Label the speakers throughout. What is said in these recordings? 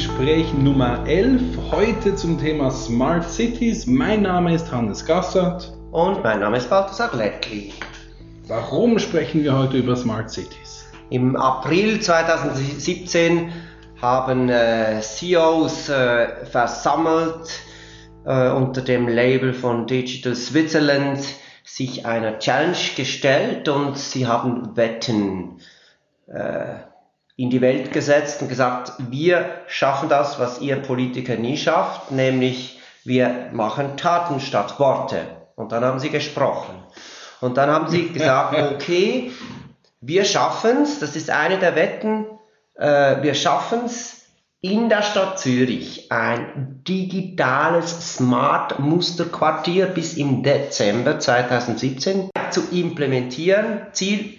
Speaker 1: Gespräch Nummer 11, heute zum Thema Smart Cities. Mein Name ist Hannes Gassert.
Speaker 2: Und mein Name ist Balthasar Lettli.
Speaker 1: Warum sprechen wir heute über Smart Cities?
Speaker 2: Im April 2017 haben äh, CEOs äh, versammelt äh, unter dem Label von Digital Switzerland sich einer Challenge gestellt und sie haben Wetten äh, in die Welt gesetzt und gesagt, wir schaffen das, was ihr Politiker nie schafft, nämlich wir machen Taten statt Worte. Und dann haben sie gesprochen. Und dann haben sie gesagt, okay, wir schaffen es, das ist eine der Wetten, äh, wir schaffen es, in der Stadt Zürich ein digitales Smart Musterquartier bis im Dezember 2017 zu implementieren. Ziel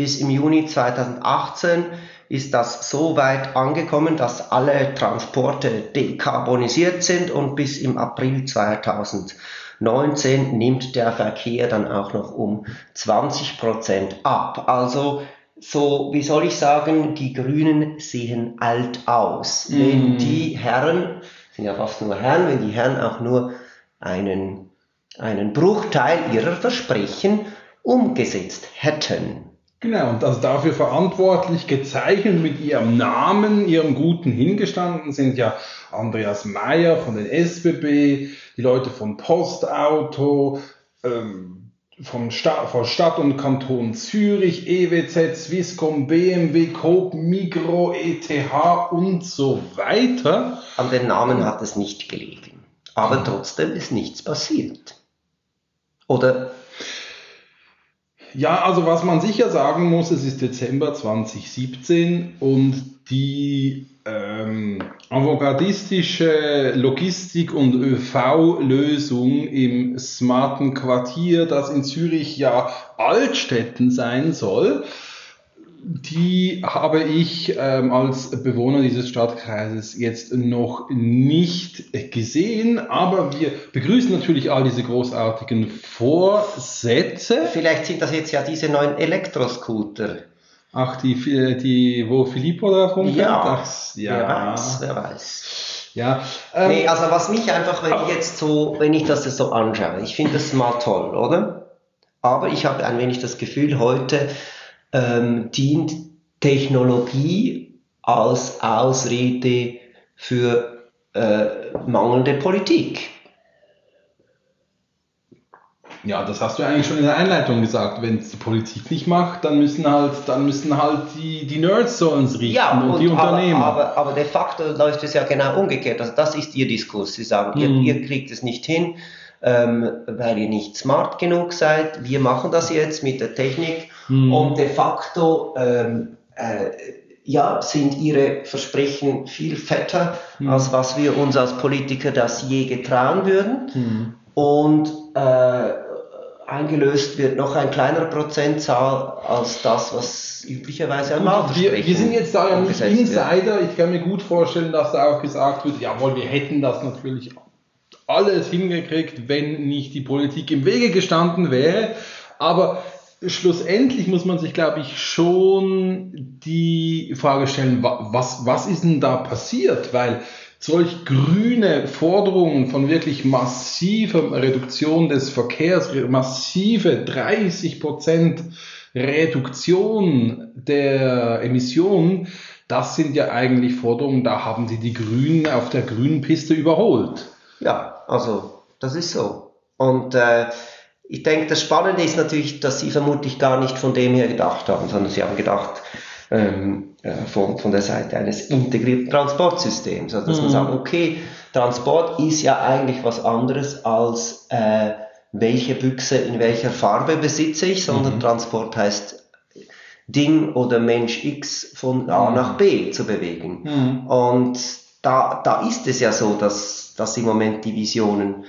Speaker 2: bis im Juni 2018 ist das so weit angekommen, dass alle Transporte dekarbonisiert sind und bis im April 2019 nimmt der Verkehr dann auch noch um 20 Prozent ab. Also so, wie soll ich sagen, die Grünen sehen alt aus. Mm. Wenn die Herren, sind ja fast nur Herren, wenn die Herren auch nur einen, einen Bruchteil ihrer Versprechen umgesetzt hätten.
Speaker 1: Genau, und also dafür verantwortlich gezeichnet mit ihrem Namen, ihrem Guten hingestanden sind ja Andreas Mayer von den SBB, die Leute von Postauto, ähm, vom Stadt, von Stadt und Kanton Zürich, EWZ, Swisscom, BMW, Coop, Migro, ETH und so weiter.
Speaker 2: An den Namen hat es nicht gelegen. Aber trotzdem ist nichts passiert. Oder?
Speaker 1: Ja, also was man sicher sagen muss, es ist Dezember 2017 und die ähm, avantgardistische Logistik- und ÖV-Lösung im smarten Quartier, das in Zürich ja Altstätten sein soll, die habe ich ähm, als Bewohner dieses Stadtkreises jetzt noch nicht gesehen, aber wir begrüßen natürlich all diese großartigen Vorsätze.
Speaker 2: Vielleicht sind das jetzt ja diese neuen Elektroscooter.
Speaker 1: Ach, die, die wo Filippo davon
Speaker 2: ja, Ach, ja, wer weiß, wer weiß.
Speaker 1: Ja,
Speaker 2: ähm, nee, also was mich einfach, wenn ich jetzt so, wenn ich das so anschaue, ich finde das mal toll, oder? Aber ich habe ein wenig das Gefühl, heute ähm, dient Technologie als Ausrede für äh, mangelnde Politik.
Speaker 1: Ja, das hast du eigentlich schon in der Einleitung gesagt. Wenn es die Politik nicht macht, dann müssen halt, dann müssen halt die, die Nerds so uns richten ja, und, und, die Unternehmen.
Speaker 2: Aber, aber, de facto läuft es ja genau umgekehrt. Also das ist ihr Diskurs. Sie sagen, mhm. ihr, ihr, kriegt es nicht hin, ähm, weil ihr nicht smart genug seid. Wir machen das jetzt mit der Technik mhm. und de facto ähm, äh, ja, sind ihre Versprechen viel fetter, mhm. als was wir uns als Politiker das je getrauen würden. Mhm. Und äh, eingelöst wird noch ein kleinerer Prozentzahl als das, was üblicherweise am
Speaker 1: wir, wir sind jetzt da ja nicht Insider. Wird. Ich kann mir gut vorstellen, dass da auch gesagt wird, jawohl, wir hätten das natürlich alles hingekriegt, wenn nicht die Politik im Wege gestanden wäre. Aber schlussendlich muss man sich, glaube ich, schon die Frage stellen, was, was ist denn da passiert? Weil solch grüne Forderungen von wirklich massiver Reduktion des Verkehrs, massive 30 Prozent Reduktion der Emissionen, das sind ja eigentlich Forderungen, da haben sie die Grünen auf der grünen Piste überholt.
Speaker 2: Ja, also das ist so. Und äh, ich denke, das Spannende ist natürlich, dass sie vermutlich gar nicht von dem her gedacht haben, sondern sie haben gedacht, ähm, äh, von, von der Seite eines integrierten Transportsystems. Also dass mhm. man sagt, okay, Transport ist ja eigentlich was anderes als äh, welche Büchse in welcher Farbe besitze ich, sondern mhm. Transport heißt Ding oder Mensch X von A mhm. nach B zu bewegen. Mhm. Und da, da ist es ja so, dass, dass im Moment die Visionen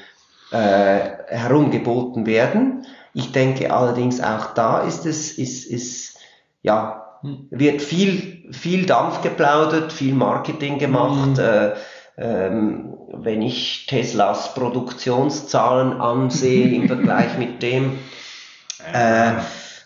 Speaker 2: herumgeboten werden. Ich denke allerdings auch da ist es, ist, ist, ja, wird viel, viel Dampf geplaudert, viel Marketing gemacht. Mhm. Äh, ähm, wenn ich Teslas Produktionszahlen ansehe im Vergleich mit dem, äh,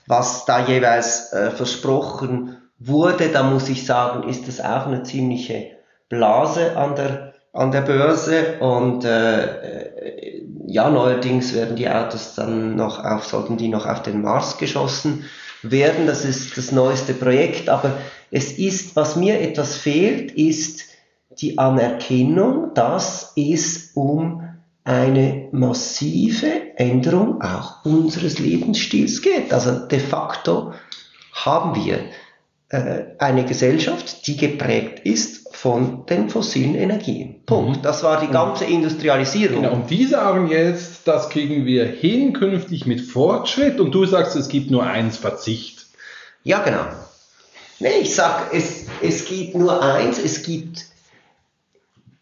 Speaker 2: was da jeweils äh, versprochen wurde, da muss ich sagen, ist das auch eine ziemliche Blase an der, an der Börse und äh, ja, neuerdings werden die Autos dann noch auf, sollten die noch auf den Mars geschossen werden. Das ist das neueste Projekt, aber es ist, was mir etwas fehlt, ist die Anerkennung, dass es um eine massive Änderung auch unseres Lebensstils geht. Also de facto haben wir äh, eine Gesellschaft, die geprägt ist von den fossilen Energien. Punkt. Mhm. Das war die ganze Industrialisierung.
Speaker 1: Genau. Und die sagen jetzt, das kriegen wir hin künftig mit Fortschritt und du sagst, es gibt nur eins Verzicht.
Speaker 2: Ja, genau. Nee, ich sag, es, es gibt nur eins, es gibt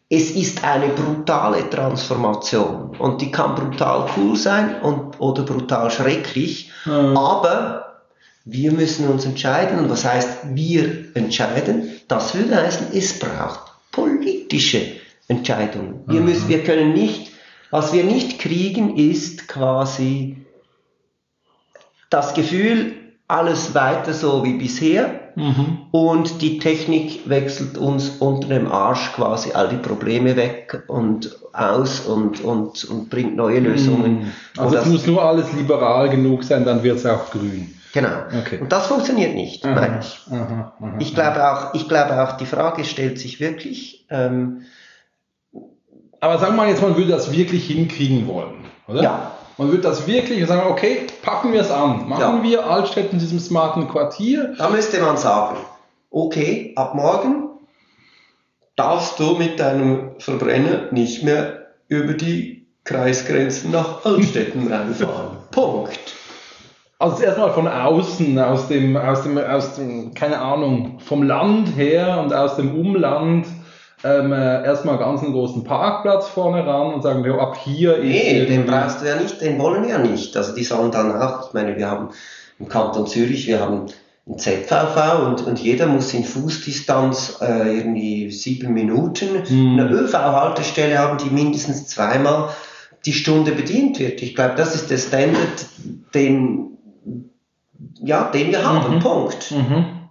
Speaker 2: es ist eine brutale Transformation und die kann brutal cool sein und, oder brutal schrecklich, mhm. aber wir müssen uns entscheiden und was heißt wir entscheiden? Das würde heißen, es braucht politische Entscheidungen. Wir, mhm. müssen, wir können nicht, was wir nicht kriegen, ist quasi das Gefühl, alles weiter so wie bisher mhm. und die Technik wechselt uns unter dem Arsch quasi all die Probleme weg und aus und, und, und bringt neue Lösungen. Mhm.
Speaker 1: Also es muss nur alles liberal genug sein, dann wird es auch grün.
Speaker 2: Genau. Okay. Und das funktioniert nicht, aha, meine ich. Aha, aha, ich, glaube auch, ich glaube auch, die Frage stellt sich wirklich. Ähm,
Speaker 1: aber sagen wir mal jetzt, man würde das wirklich hinkriegen wollen, oder? Ja. Man würde das wirklich sagen, okay, packen wir es an. Machen ja. wir Altstädt in diesem smarten Quartier.
Speaker 2: Da müsste man sagen, okay, ab morgen darfst du mit deinem Verbrenner nicht mehr über die Kreisgrenzen nach Altstädten reinfahren. Punkt.
Speaker 1: Also erstmal von außen, aus dem, aus dem, aus dem, keine Ahnung, vom Land her und aus dem Umland ähm, äh, erstmal ganz einen großen Parkplatz vorne ran und sagen, ja, ab hier
Speaker 2: ist. Nee, den brauchst du ja nicht, den wollen wir ja nicht. Also die sollen dann auch, ich meine, wir haben im Kanton Zürich, wir haben ein ZVV und, und jeder muss in Fußdistanz äh, irgendwie sieben Minuten. Hm. Eine ÖV-Haltestelle haben die mindestens zweimal die Stunde bedient wird. Ich glaube, das ist der Standard, den, ja, den wir haben. Mhm. Punkt. Mhm.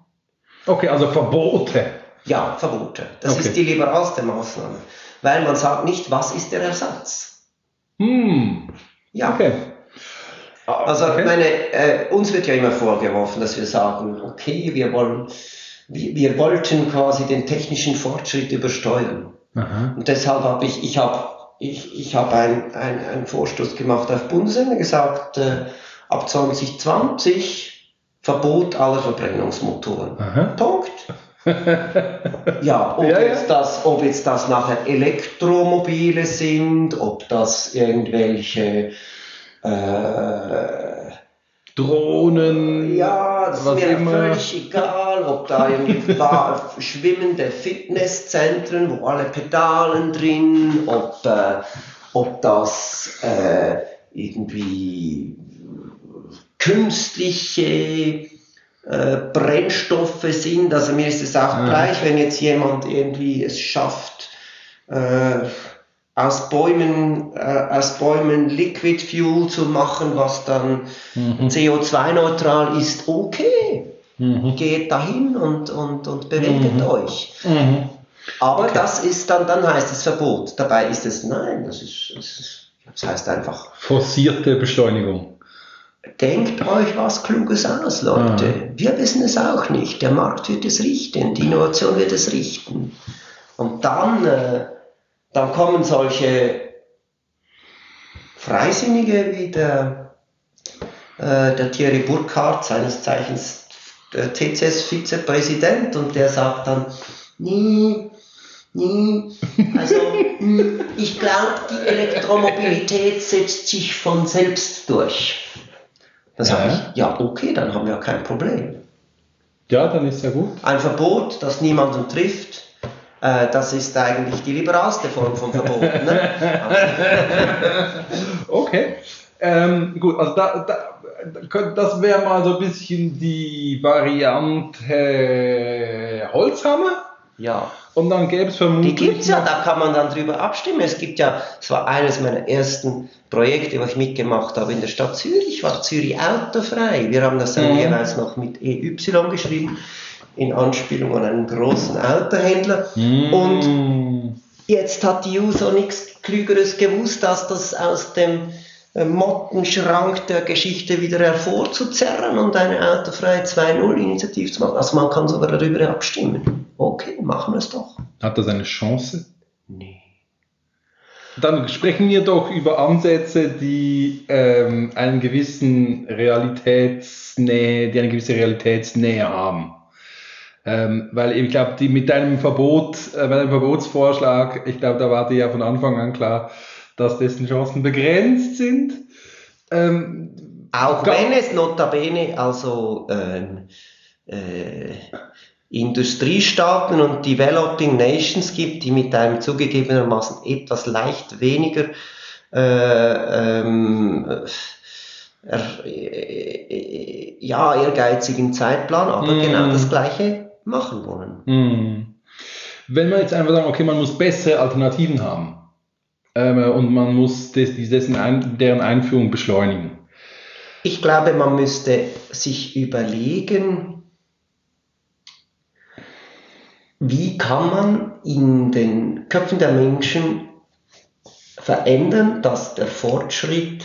Speaker 1: Okay, also Verbote.
Speaker 2: Ja, Verbote. Das okay. ist die liberalste Maßnahme. Weil man sagt nicht, was ist der Ersatz.
Speaker 1: Hm. Ja. Okay.
Speaker 2: Also okay. meine, äh, uns wird ja immer vorgeworfen, dass wir sagen, okay, wir wollen, wir, wir wollten quasi den technischen Fortschritt übersteuern. Aha. Und deshalb habe ich, ich habe ich, ich hab einen ein Vorstoß gemacht auf Bundesebene, gesagt, äh, ab 2020 Verbot aller Verbrennungsmotoren. Aha. Punkt. ja, ob, ja, Jetzt das, ob jetzt das nachher Elektromobile sind, ob das irgendwelche äh,
Speaker 1: Drohnen,
Speaker 2: ja, das ist mir immer. völlig egal, ob da irgendwie schwimmende Fitnesszentren, wo alle Pedalen drin, ob, äh, ob das äh, irgendwie künstliche äh, Brennstoffe sind. Also mir ist es auch ja. gleich, wenn jetzt jemand irgendwie es schafft, äh, aus Bäumen, äh, aus Bäumen Liquid Fuel zu machen, was dann mhm. CO2-neutral ist, okay. Mhm. Geht dahin und, und, und bewegt mhm. euch. Mhm. Aber okay. das ist dann, dann heißt es Verbot. Dabei ist es nein, das ist, das, ist, das heißt einfach.
Speaker 1: Forcierte Beschleunigung.
Speaker 2: Denkt euch was Kluges aus, Leute. Mhm. Wir wissen es auch nicht. Der Markt wird es richten, die Innovation wird es richten. Und dann, äh, dann kommen solche Freisinnige wie der, äh, der Thierry Burkhardt, seines Zeichens der TCS-Vizepräsident, und der sagt dann, nee, nee, also hm, ich glaube, die Elektromobilität setzt sich von selbst durch. Dann ja. sage ich, ja, okay, dann haben wir kein Problem.
Speaker 1: Ja, dann ist ja gut.
Speaker 2: Ein Verbot, das niemanden trifft, äh, das ist eigentlich die liberalste Form von Verbot. Ne?
Speaker 1: okay. Ähm, gut, also da, da, das wäre mal so ein bisschen die Variante Holzhammer.
Speaker 2: Ja.
Speaker 1: Und dann gäbe es vermutlich.
Speaker 2: Die gibt es ja, da kann man dann drüber abstimmen. Es gibt ja, es war eines meiner ersten Projekte, was ich mitgemacht habe in der Stadt Zürich, war Zürich autofrei. Wir haben das dann mhm. jeweils noch mit EY geschrieben. in Anspielung an einen großen Autohändler.
Speaker 1: Mm.
Speaker 2: Und jetzt hat die User nichts Klügeres gewusst, als das aus dem äh, Mottenschrank der Geschichte wieder hervorzuzerren und eine autofreie 2.0-Initiative zu machen. Also man kann sogar darüber abstimmen. Okay, machen wir es doch.
Speaker 1: Hat das eine Chance?
Speaker 2: Nee.
Speaker 1: Dann sprechen wir doch über Ansätze, die ähm, einen gewissen Realitätsnähe, die eine gewisse Realitätsnähe haben. Ähm, weil ich glaube, die mit deinem Verbot, äh, mit deinem Verbotsvorschlag, ich glaube, da war dir ja von Anfang an klar, dass dessen Chancen begrenzt sind. Ähm,
Speaker 2: Auch wenn es notabene also ähm, äh, Industriestaaten und Developing Nations gibt, die mit einem zugegebenermaßen etwas leicht weniger äh, ähm, er, äh, ja, ehrgeizigen Zeitplan, aber
Speaker 1: Mm.
Speaker 2: genau das Gleiche machen wollen.
Speaker 1: Hm. Wenn wir jetzt einfach sagen, okay, man muss bessere Alternativen haben ähm, und man muss des, dessen ein, deren Einführung beschleunigen.
Speaker 2: Ich glaube, man müsste sich überlegen, wie kann man in den Köpfen der Menschen verändern, dass der Fortschritt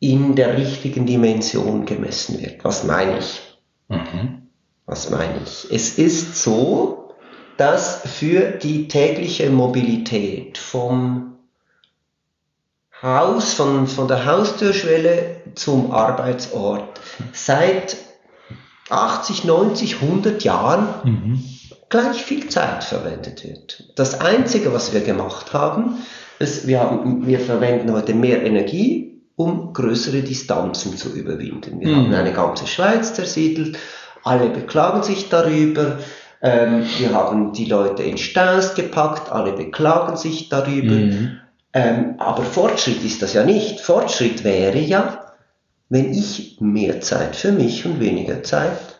Speaker 2: in der richtigen Dimension gemessen wird. Was meine ich?
Speaker 1: Mhm.
Speaker 2: Was meine ich? Es ist so, dass für die tägliche Mobilität vom Haus, von, von der Haustürschwelle zum Arbeitsort seit 80, 90, 100 Jahren
Speaker 1: Mhm.
Speaker 2: Gleich viel Zeit verwendet wird. Das Einzige, was wir gemacht haben, ist, wir, haben, wir verwenden heute mehr Energie, um größere Distanzen zu überwinden. Wir
Speaker 1: Mhm.
Speaker 2: haben eine ganze Schweiz zersiedelt, alle beklagen sich darüber, ähm, wir haben die Leute in Staus gepackt, alle beklagen sich darüber.
Speaker 1: Mhm.
Speaker 2: Ähm, aber Fortschritt ist das ja nicht. Fortschritt wäre ja, wenn ich mehr Zeit für mich und weniger Zeit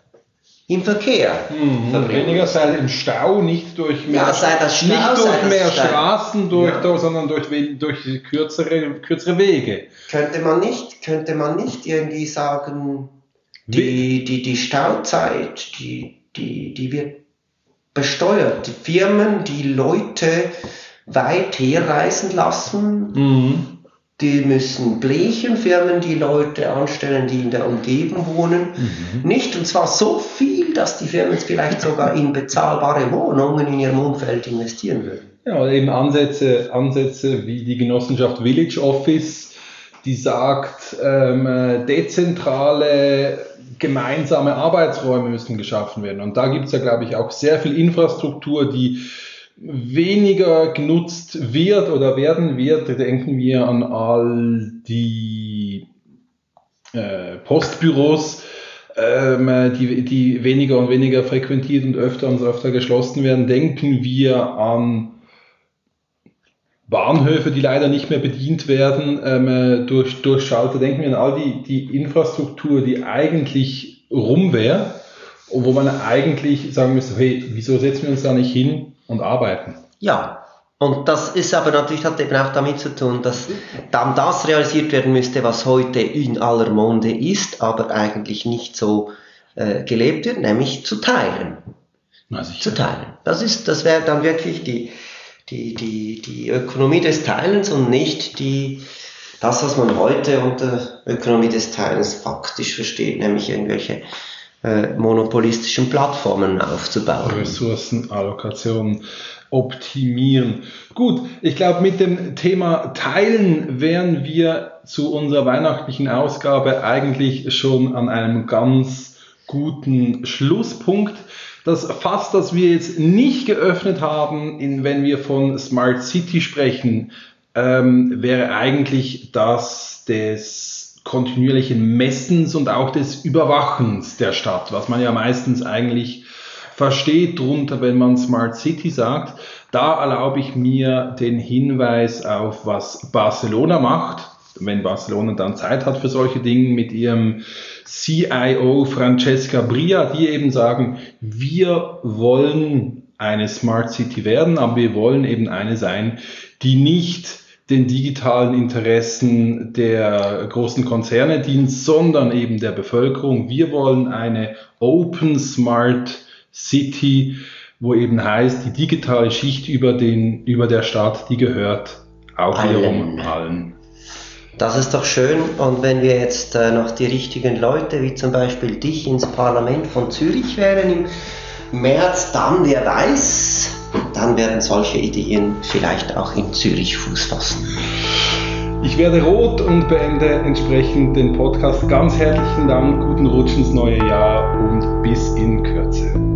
Speaker 2: im Verkehr
Speaker 1: Mhm. Weniger sei im Stau, nicht durch mehr,
Speaker 2: Ja, sei das Stau,
Speaker 1: nicht durch mehr. Straßen, durch,
Speaker 2: Ja.
Speaker 1: sondern durch, durch kürzere, kürzere Wege.
Speaker 2: Könnte man nicht, könnte man nicht irgendwie sagen, die, die, die Stauzeit, die, die, die wird besteuert. Die Firmen, die Leute weit herreisen lassen,
Speaker 1: Mhm.
Speaker 2: Die müssen blechen, Firmen, die Leute anstellen, die in der Umgebung wohnen. Nicht, und zwar so viel, dass die Firmen vielleicht sogar in bezahlbare Wohnungen in ihrem Umfeld investieren würden.
Speaker 1: Ja, oder eben Ansätze, Ansätze wie die Genossenschaft Village Office, die sagt, ähm, äh, dezentrale gemeinsame Arbeitsräume müssen geschaffen werden. Und da gibt es ja, glaube ich, auch sehr viel Infrastruktur, die weniger genutzt wird oder werden wird. Denken wir an all die äh, Postbüros, ähm, die, die weniger und weniger frequentiert und öfter und öfter geschlossen werden. Denken wir an Bahnhöfe, die leider nicht mehr bedient werden ähm, durch, durch Schalter. Denken wir an all die, die Infrastruktur, die eigentlich rum wäre und wo man eigentlich sagen müsste, hey, wieso setzen wir uns da nicht hin und arbeiten?
Speaker 2: Ja, und das ist aber natürlich hat eben auch damit zu tun, dass dann das realisiert werden müsste, was heute in aller Munde ist, aber eigentlich nicht so äh, gelebt wird, nämlich zu teilen.
Speaker 1: Na.
Speaker 2: Zu teilen. Das ist, das wäre dann wirklich die, die, die, die Ökonomie des Teilens und nicht die, das, was man heute unter Ökonomie des Teilens faktisch versteht, nämlich irgendwelche äh, monopolistischen Plattformen aufzubauen.
Speaker 1: Ressourcenallokation optimieren. Gut, ich glaube, mit dem Thema Teilen wären wir zu unserer weihnachtlichen Ausgabe eigentlich schon an einem ganz guten Schlusspunkt. Das Fass, das wir jetzt nicht geöffnet haben, in, wenn wir von Smart City sprechen, ähm, wäre eigentlich das des kontinuierlichen Messens und auch des Überwachens der Stadt, was man ja meistens eigentlich versteht drunter, wenn man Smart City sagt. Da erlaube ich mir den Hinweis auf, was Barcelona macht, wenn Barcelona dann Zeit hat für solche Dinge mit ihrem CIO Francesca Bria, die eben sagen, wir wollen eine Smart City werden, aber wir wollen eben eine sein, die nicht den digitalen Interessen der großen Konzerne dient, sondern eben der Bevölkerung. Wir wollen eine Open Smart City, wo eben heißt, die digitale Schicht über, den, über der Stadt, die gehört auch wiederum
Speaker 2: Allen.
Speaker 1: allen.
Speaker 2: Das ist doch schön. Und wenn wir jetzt äh, noch die richtigen Leute, wie zum Beispiel dich, ins Parlament von Zürich wären im März, dann, wer weiß, dann werden solche Ideen vielleicht auch in Zürich Fuß fassen.
Speaker 1: Ich werde rot und beende entsprechend den Podcast. Ganz herzlichen Dank, guten Rutsch ins neue Jahr und bis in Kürze.